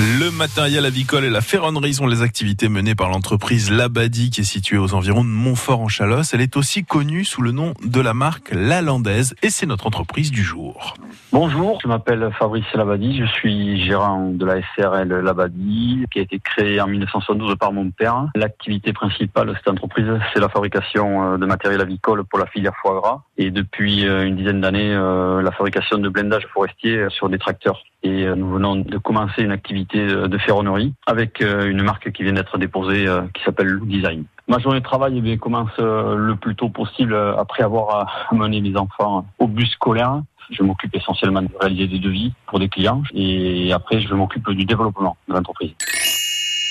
Le matériel avicole et la ferronnerie sont les activités menées par l'entreprise Labadie qui est située aux environs de Montfort en Chalosse. Elle est aussi connue sous le nom de la marque La Landaise et c'est notre entreprise du jour. Bonjour, je m'appelle Fabrice Labadie, je suis gérant de la SRL Labadie qui a été créée en 1972 par mon père. L'activité principale de cette entreprise, c'est la fabrication euh, de matériel avicole pour la filière foie gras et depuis euh, une dizaine d'années, euh, la fabrication de blindage forestier sur des tracteurs. Et nous venons de commencer une activité de ferronnerie avec une marque qui vient d'être déposée qui s'appelle Look Design. Ma journée de travail eh commence le plus tôt possible après avoir amené mes enfants au bus scolaire. Je m'occupe essentiellement de réaliser des devis pour des clients et après je m'occupe du développement de l'entreprise.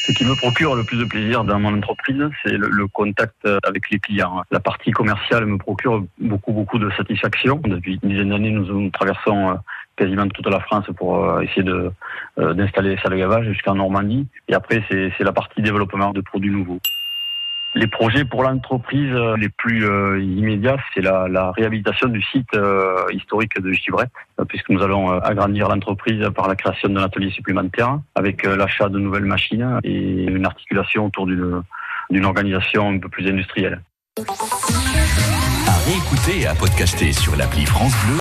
Ce qui me procure le plus de plaisir dans mon entreprise, c'est le, contact avec les clients. La partie commerciale me procure beaucoup, beaucoup de satisfaction. Depuis une dizaine d'années, nous traversons euh, quasiment toute la France pour euh, essayer de, euh, d'installer les salles de gavage jusqu'en Normandie. Et après, c'est, la partie développement de produits nouveaux. Les projets pour l'entreprise les plus euh, immédiats, c'est la, la, réhabilitation du site euh, historique de Givrette, euh, puisque nous allons agrandir l'entreprise par la création d'un atelier supplémentaire, avec l'achat de nouvelles machines et une articulation autour d'une, d'une organisation un peu plus industrielle. À réécouter et à podcaster sur l'appli France Bleu.